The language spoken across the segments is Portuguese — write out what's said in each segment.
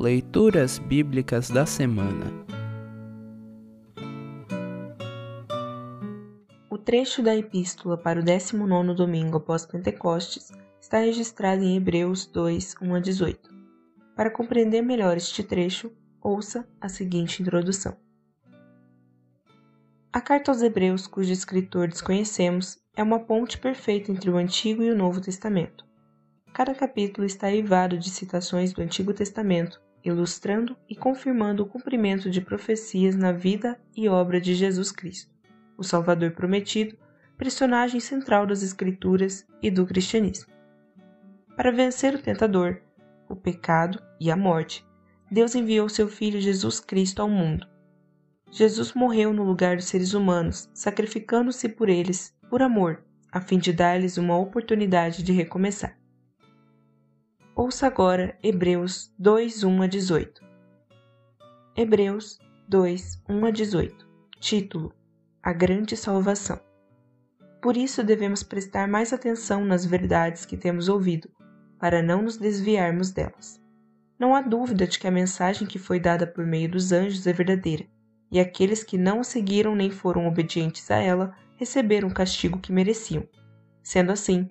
Leituras Bíblicas da Semana O trecho da Epístola para o 19 domingo após Pentecostes está registrado em Hebreus 2, 1 a 18. Para compreender melhor este trecho, ouça a seguinte introdução. A carta aos Hebreus, cujo escritor desconhecemos, é uma ponte perfeita entre o Antigo e o Novo Testamento. Cada capítulo está eivado de citações do Antigo Testamento, ilustrando e confirmando o cumprimento de profecias na vida e obra de Jesus Cristo, o Salvador prometido, personagem central das Escrituras e do cristianismo. Para vencer o tentador, o pecado e a morte, Deus enviou seu Filho Jesus Cristo ao mundo. Jesus morreu no lugar dos seres humanos, sacrificando-se por eles, por amor, a fim de dar-lhes uma oportunidade de recomeçar. Ouça agora Hebreus 2, 1 a 18. Hebreus 2, 1 a 18. Título: A Grande Salvação. Por isso devemos prestar mais atenção nas verdades que temos ouvido, para não nos desviarmos delas. Não há dúvida de que a mensagem que foi dada por meio dos anjos é verdadeira, e aqueles que não seguiram nem foram obedientes a ela receberam o castigo que mereciam. Sendo assim,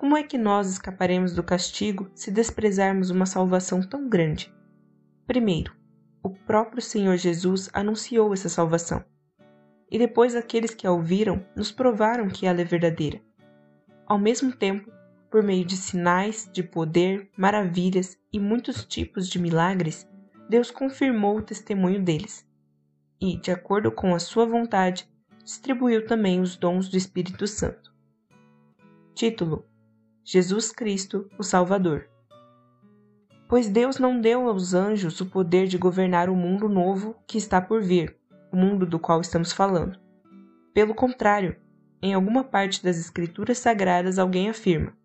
como é que nós escaparemos do castigo se desprezarmos uma salvação tão grande? Primeiro, o próprio Senhor Jesus anunciou essa salvação. E depois aqueles que a ouviram nos provaram que ela é verdadeira. Ao mesmo tempo, por meio de sinais, de poder, maravilhas e muitos tipos de milagres, Deus confirmou o testemunho deles. E, de acordo com a sua vontade, distribuiu também os dons do Espírito Santo. Título: Jesus Cristo, o Salvador. Pois Deus não deu aos anjos o poder de governar o mundo novo que está por vir, o mundo do qual estamos falando. Pelo contrário, em alguma parte das Escrituras Sagradas alguém afirma: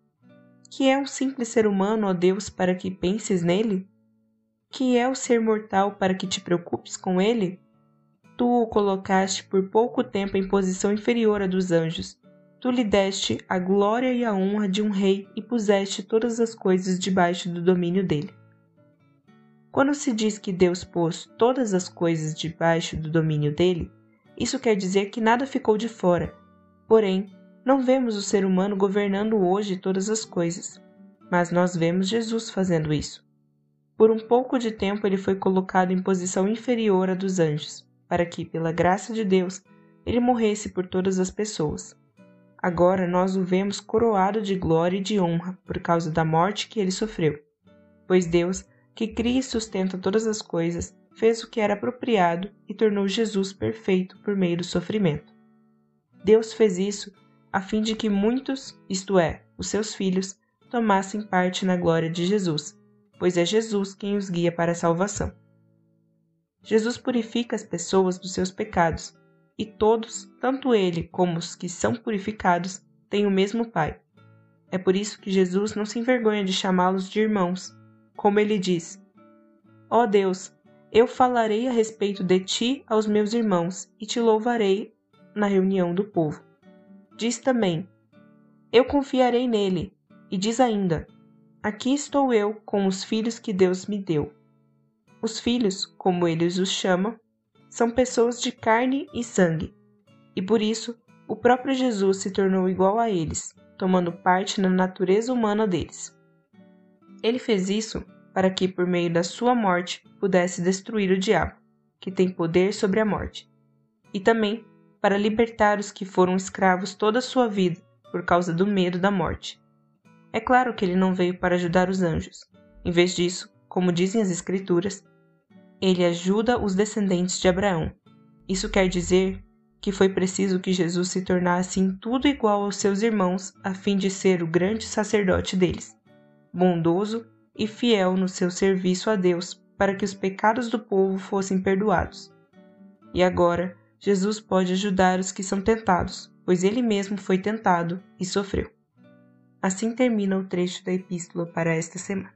Que é um simples ser humano, ó Deus, para que penses nele? Que é o ser mortal para que te preocupes com ele? Tu o colocaste por pouco tempo em posição inferior à dos anjos Tu lhe deste a glória e a honra de um rei e puseste todas as coisas debaixo do domínio dele. Quando se diz que Deus pôs todas as coisas debaixo do domínio dele, isso quer dizer que nada ficou de fora. Porém, não vemos o ser humano governando hoje todas as coisas, mas nós vemos Jesus fazendo isso. Por um pouco de tempo ele foi colocado em posição inferior à dos anjos, para que, pela graça de Deus, ele morresse por todas as pessoas. Agora nós o vemos coroado de glória e de honra por causa da morte que ele sofreu. Pois Deus, que cria e sustenta todas as coisas, fez o que era apropriado e tornou Jesus perfeito por meio do sofrimento. Deus fez isso a fim de que muitos, isto é, os seus filhos, tomassem parte na glória de Jesus, pois é Jesus quem os guia para a salvação. Jesus purifica as pessoas dos seus pecados e todos, tanto ele como os que são purificados, têm o mesmo Pai. É por isso que Jesus não se envergonha de chamá-los de irmãos, como ele diz: Ó oh Deus, eu falarei a respeito de ti aos meus irmãos e te louvarei na reunião do povo. Diz também: Eu confiarei nele, e diz ainda: Aqui estou eu com os filhos que Deus me deu. Os filhos, como ele os chama, são pessoas de carne e sangue, e por isso o próprio Jesus se tornou igual a eles, tomando parte na natureza humana deles. Ele fez isso para que, por meio da sua morte, pudesse destruir o diabo, que tem poder sobre a morte, e também para libertar os que foram escravos toda a sua vida por causa do medo da morte. É claro que ele não veio para ajudar os anjos. Em vez disso, como dizem as Escrituras, ele ajuda os descendentes de Abraão. Isso quer dizer que foi preciso que Jesus se tornasse em tudo igual aos seus irmãos a fim de ser o grande sacerdote deles, bondoso e fiel no seu serviço a Deus para que os pecados do povo fossem perdoados. E agora, Jesus pode ajudar os que são tentados, pois ele mesmo foi tentado e sofreu. Assim termina o trecho da epístola para esta semana.